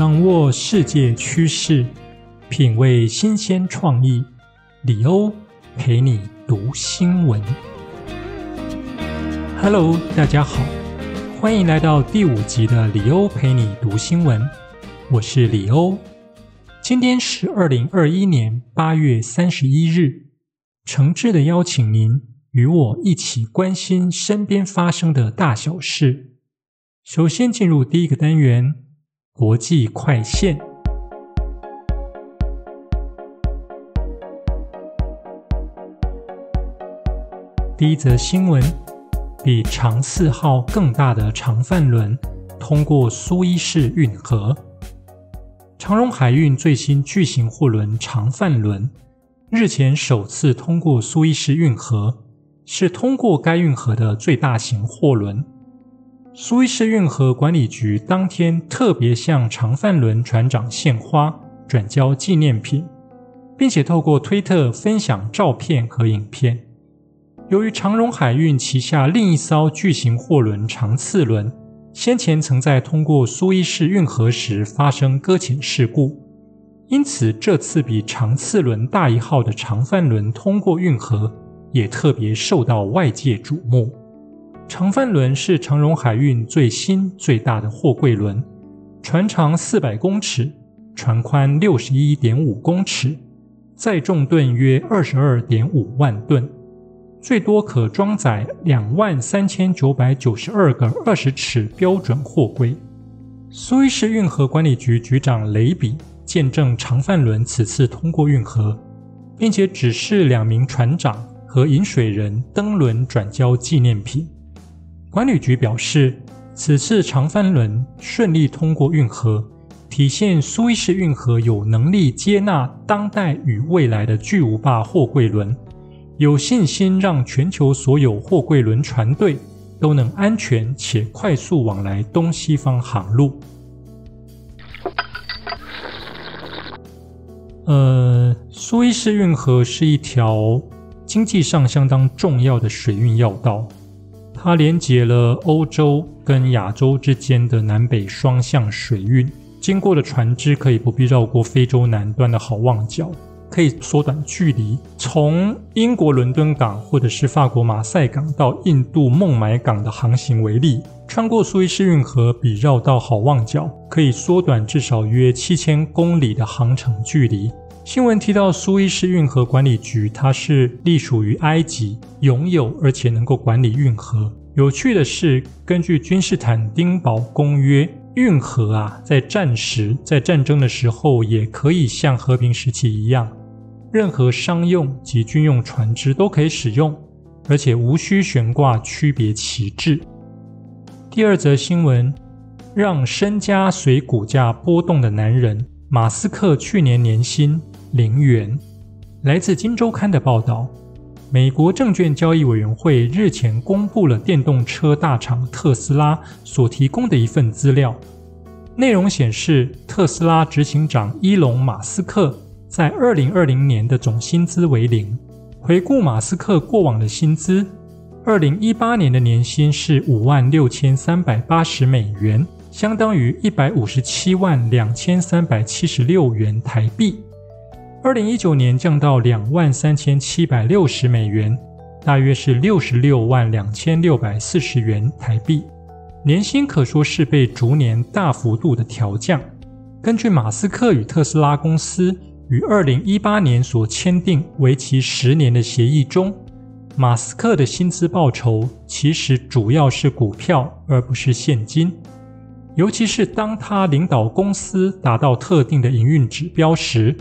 掌握世界趋势，品味新鲜创意，李欧陪你读新闻。Hello，大家好，欢迎来到第五集的李欧陪你读新闻。我是李欧，今天是二零二一年八月三十一日，诚挚的邀请您与我一起关心身边发生的大小事。首先进入第一个单元。国际快线。第一则新闻：比长四号更大的长帆轮通过苏伊士运河。长荣海运最新巨型货轮长帆轮日前首次通过苏伊士运河，是通过该运河的最大型货轮。苏伊士运河管理局当天特别向长帆轮船长献花，转交纪念品，并且透过推特分享照片和影片。由于长荣海运旗下另一艘巨型货轮长次轮先前曾在通过苏伊士运河时发生搁浅事故，因此这次比长次轮大一号的长帆轮通过运河也特别受到外界瞩目。长帆轮是长荣海运最新最大的货柜轮，船长四百公尺，船宽六十一点五公尺，载重吨约二十二点五万吨，最多可装载两万三千九百九十二个二十尺标准货柜。苏伊士运河管理局局长雷比见证长帆轮此次通过运河，并且指示两名船长和引水人登轮转交纪念品。管理局表示，此次长帆轮顺利通过运河，体现苏伊士运河有能力接纳当代与未来的巨无霸货柜轮，有信心让全球所有货柜轮船队都能安全且快速往来东西方航路。呃，苏伊士运河是一条经济上相当重要的水运要道。它连接了欧洲跟亚洲之间的南北双向水运，经过的船只可以不必绕过非洲南端的好望角，可以缩短距离。从英国伦敦港或者是法国马赛港到印度孟买港的航行为例，穿过苏伊士运河比绕到好望角可以缩短至少约七千公里的航程距离。新闻提到，苏伊士运河管理局，它是隶属于埃及，拥有而且能够管理运河。有趣的是，根据君士坦丁堡公约，运河啊，在战时、在战争的时候，也可以像和平时期一样，任何商用及军用船只都可以使用，而且无需悬挂区别旗帜。第二则新闻，让身家随股价波动的男人马斯克去年年薪。零元。来自《金周刊》的报道，美国证券交易委员会日前公布了电动车大厂特斯拉所提供的一份资料，内容显示，特斯拉执行长伊隆·马斯克在二零二零年的总薪资为零。回顾马斯克过往的薪资，二零一八年的年薪是五万六千三百八十美元，相当于一百五十七万两千三百七十六元台币。二零一九年降到两万三千七百六十美元，大约是六十六万两千六百四十元台币。年薪可说是被逐年大幅度的调降。根据马斯克与特斯拉公司于二零一八年所签订为期十年的协议中，马斯克的薪资报酬其实主要是股票，而不是现金。尤其是当他领导公司达到特定的营运指标时。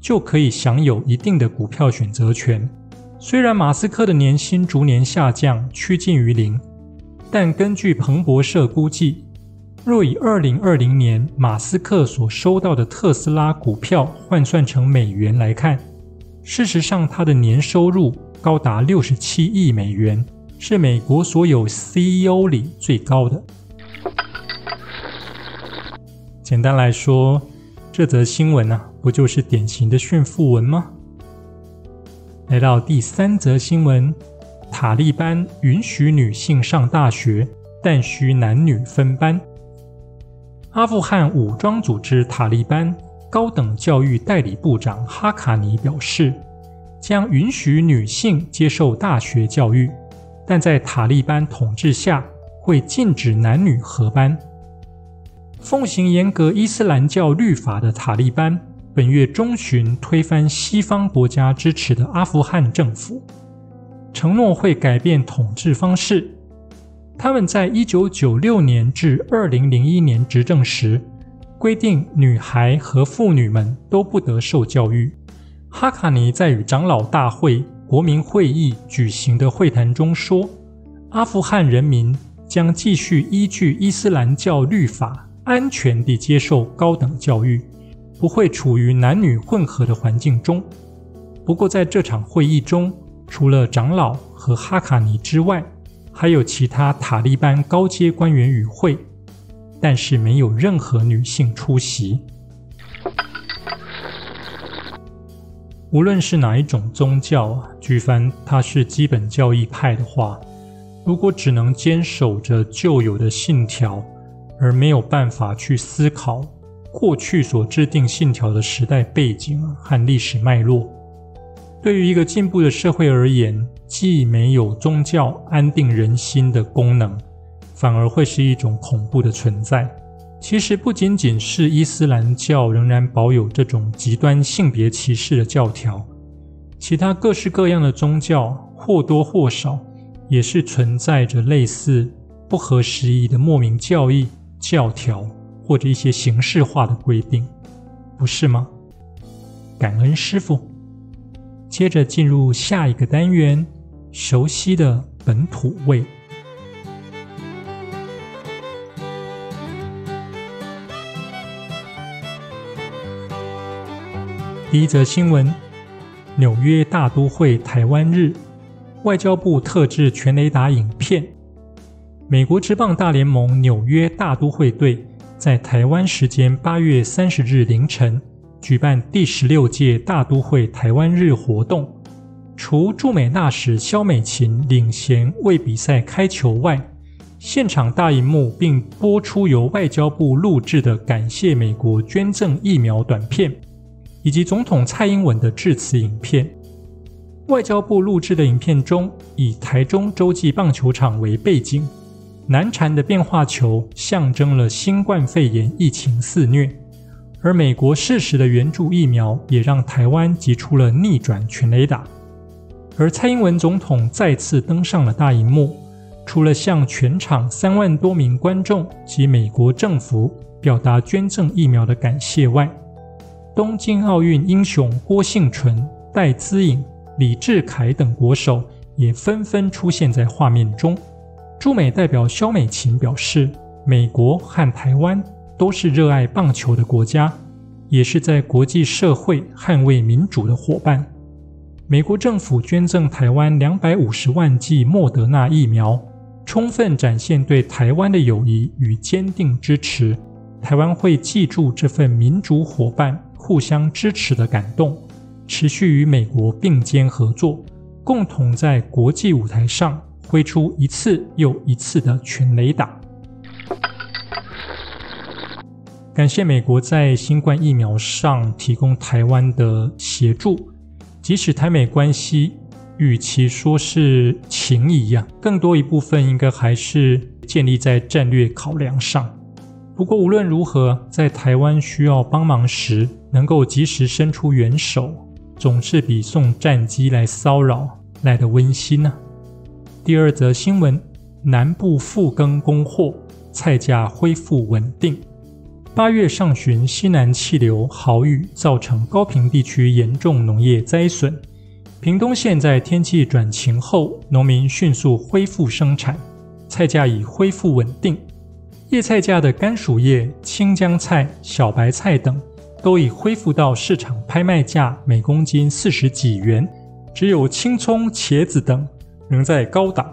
就可以享有一定的股票选择权。虽然马斯克的年薪逐年下降，趋近于零，但根据彭博社估计，若以二零二零年马斯克所收到的特斯拉股票换算成美元来看，事实上他的年收入高达六十七亿美元，是美国所有 CEO 里最高的。简单来说，这则新闻呢，不就是典型的炫富文吗？来到第三则新闻：塔利班允许女性上大学，但需男女分班。阿富汗武装组织塔利班高等教育代理部长哈卡尼表示，将允许女性接受大学教育，但在塔利班统治下会禁止男女合班。奉行严格伊斯兰教律法的塔利班。本月中旬推翻西方国家支持的阿富汗政府，承诺会改变统治方式。他们在一九九六年至二零零一年执政时，规定女孩和妇女们都不得受教育。哈卡尼在与长老大会国民会议举行的会谈中说：“阿富汗人民将继续依据伊斯兰教律法，安全地接受高等教育。”不会处于男女混合的环境中。不过，在这场会议中，除了长老和哈卡尼之外，还有其他塔利班高阶官员与会，但是没有任何女性出席。无论是哪一种宗教啊，举凡它是基本教义派的话，如果只能坚守着旧有的信条，而没有办法去思考。过去所制定信条的时代背景和历史脉络，对于一个进步的社会而言，既没有宗教安定人心的功能，反而会是一种恐怖的存在。其实不仅仅是伊斯兰教仍然保有这种极端性别歧视的教条，其他各式各样的宗教或多或少也是存在着类似不合时宜的莫名教义教条。或者一些形式化的规定，不是吗？感恩师傅。接着进入下一个单元，熟悉的本土味。第一则新闻：纽约大都会台湾日，外交部特制全雷达影片。美国职棒大联盟纽约大都会队。在台湾时间八月三十日凌晨举办第十六届大都会台湾日活动，除驻美大使肖美琴领衔为比赛开球外，现场大荧幕并播出由外交部录制的感谢美国捐赠疫苗短片，以及总统蔡英文的致辞影片。外交部录制的影片中，以台中洲际棒球场为背景。难缠的变化球象征了新冠肺炎疫情肆虐，而美国适时的援助疫苗也让台湾挤出了逆转全雷打。而蔡英文总统再次登上了大荧幕，除了向全场三万多名观众及美国政府表达捐赠疫苗的感谢外，东京奥运英雄郭幸纯、戴资颖、李志凯等国手也纷纷出现在画面中。驻美代表肖美琴表示，美国和台湾都是热爱棒球的国家，也是在国际社会捍卫民主的伙伴。美国政府捐赠台湾两百五十万剂莫德纳疫苗，充分展现对台湾的友谊与坚定支持。台湾会记住这份民主伙伴互相支持的感动，持续与美国并肩合作，共同在国际舞台上。挥出一次又一次的全雷打，感谢美国在新冠疫苗上提供台湾的协助。即使台美关系与其说是情谊呀，更多一部分应该还是建立在战略考量上。不过无论如何，在台湾需要帮忙时，能够及时伸出援手，总是比送战机来骚扰来的温馨呢。第二则新闻：南部复耕供货，菜价恢复稳定。八月上旬，西南气流豪雨造成高平地区严重农业灾损。屏东县在天气转晴后，农民迅速恢复生产，菜价已恢复稳定。叶菜价的甘薯叶、青江菜、小白菜等都已恢复到市场拍卖价每公斤四十几元，只有青葱、茄子等仍在高档。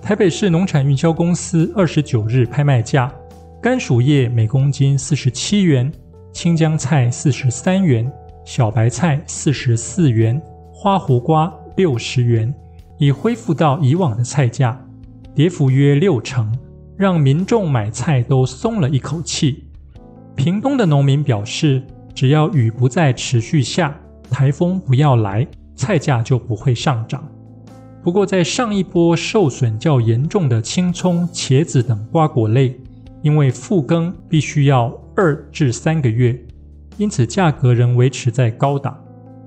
台北市农产运销公司二十九日拍卖价。甘薯叶每公斤四十七元，青江菜四十三元，小白菜四十四元，花胡瓜六十元，已恢复到以往的菜价，跌幅约六成，让民众买菜都松了一口气。屏东的农民表示，只要雨不再持续下，台风不要来，菜价就不会上涨。不过，在上一波受损较严重的青葱、茄子等瓜果类。因为复耕必须要二至三个月，因此价格仍维持在高档。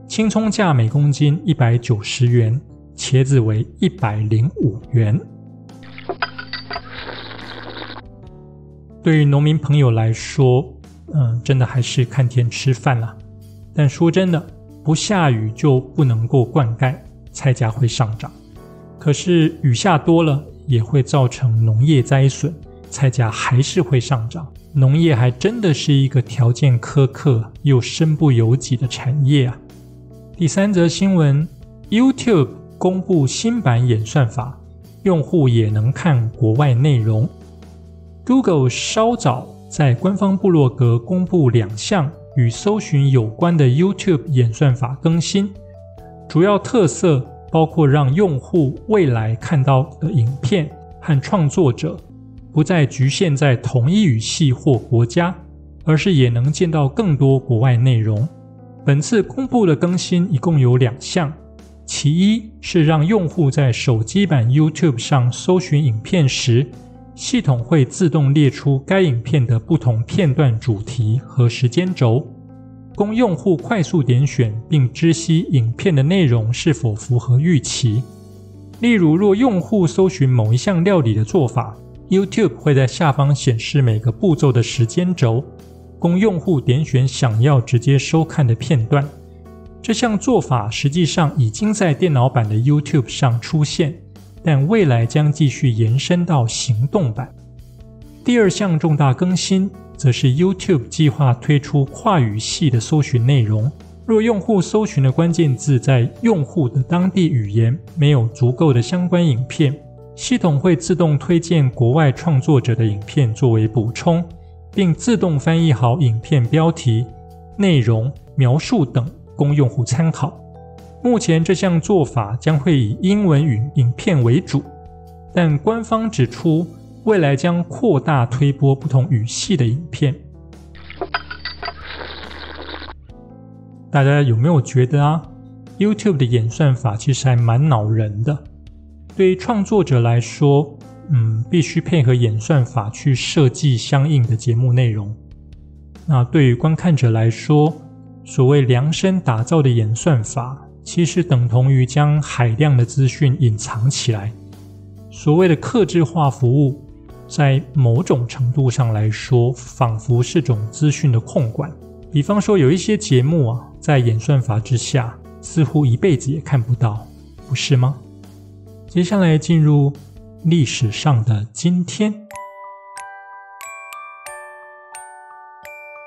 青葱价每公斤一百九十元，茄子为一百零五元。对于农民朋友来说，嗯，真的还是看天吃饭了。但说真的，不下雨就不能够灌溉，菜价会上涨。可是雨下多了，也会造成农业灾损。菜价还是会上涨，农业还真的是一个条件苛刻又身不由己的产业啊。第三则新闻：YouTube 公布新版演算法，用户也能看国外内容。Google 稍早在官方部落格公布两项与搜寻有关的 YouTube 演算法更新，主要特色包括让用户未来看到的影片和创作者。不再局限在同一语系或国家，而是也能见到更多国外内容。本次公布的更新一共有两项，其一是让用户在手机版 YouTube 上搜寻影片时，系统会自动列出该影片的不同片段主题和时间轴，供用户快速点选并知悉影片的内容是否符合预期。例如，若用户搜寻某一项料理的做法，YouTube 会在下方显示每个步骤的时间轴，供用户点选想要直接收看的片段。这项做法实际上已经在电脑版的 YouTube 上出现，但未来将继续延伸到行动版。第二项重大更新，则是 YouTube 计划推出跨语系的搜寻内容。若用户搜寻的关键字在用户的当地语言没有足够的相关影片。系统会自动推荐国外创作者的影片作为补充，并自动翻译好影片标题、内容描述等，供用户参考。目前这项做法将会以英文语影片为主，但官方指出，未来将扩大推播不同语系的影片。大家有没有觉得啊？YouTube 的演算法其实还蛮恼人的。对于创作者来说，嗯，必须配合演算法去设计相应的节目内容。那对于观看者来说，所谓量身打造的演算法，其实等同于将海量的资讯隐藏起来。所谓的克制化服务，在某种程度上来说，仿佛是种资讯的控管。比方说，有一些节目啊，在演算法之下，似乎一辈子也看不到，不是吗？接下来进入历史上的今天。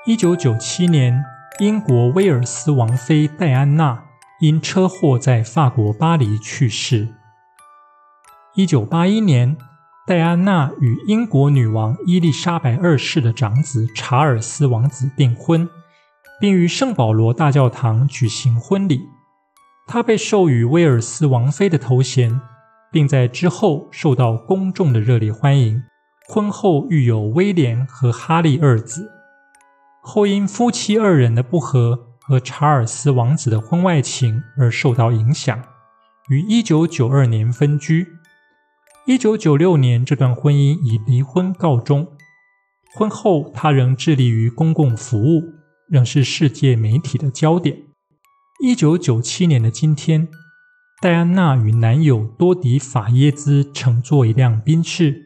一九九七年，英国威尔斯王妃戴安娜因车祸在法国巴黎去世。一九八一年，戴安娜与英国女王伊丽莎白二世的长子查尔斯王子订婚，并于圣保罗大教堂举行婚礼。她被授予威尔斯王妃的头衔。并在之后受到公众的热烈欢迎。婚后育有威廉和哈利二子。后因夫妻二人的不和和查尔斯王子的婚外情而受到影响，于一九九二年分居。一九九六年，这段婚姻以离婚告终。婚后，他仍致力于公共服务，仍是世界媒体的焦点。一九九七年的今天。戴安娜与男友多迪法耶兹乘坐一辆宾士，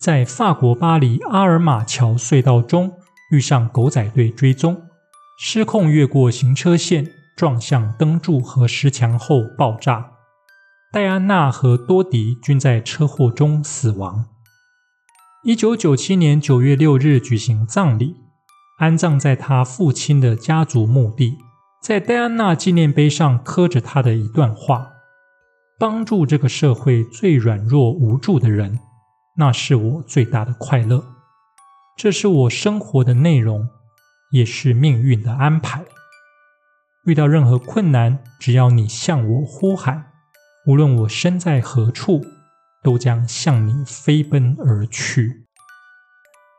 在法国巴黎阿尔马桥隧道中遇上狗仔队追踪，失控越过行车线，撞向灯柱和石墙后爆炸。戴安娜和多迪均在车祸中死亡。一九九七年九月六日举行葬礼，安葬在他父亲的家族墓地。在戴安娜纪念碑上刻着他的一段话：“帮助这个社会最软弱无助的人，那是我最大的快乐。这是我生活的内容，也是命运的安排。遇到任何困难，只要你向我呼喊。”无论我身在何处，都将向你飞奔而去。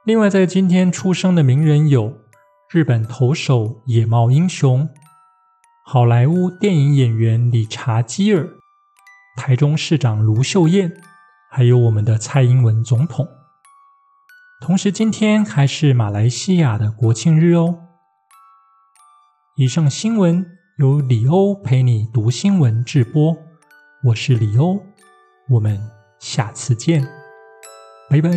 另外，在今天出生的名人有日本投手野茂英雄、好莱坞电影演员理查基尔、台中市长卢秀燕，还有我们的蔡英文总统。同时，今天还是马来西亚的国庆日哦。以上新闻由李欧陪你读新闻直播。我是李欧，我们下次见，拜拜。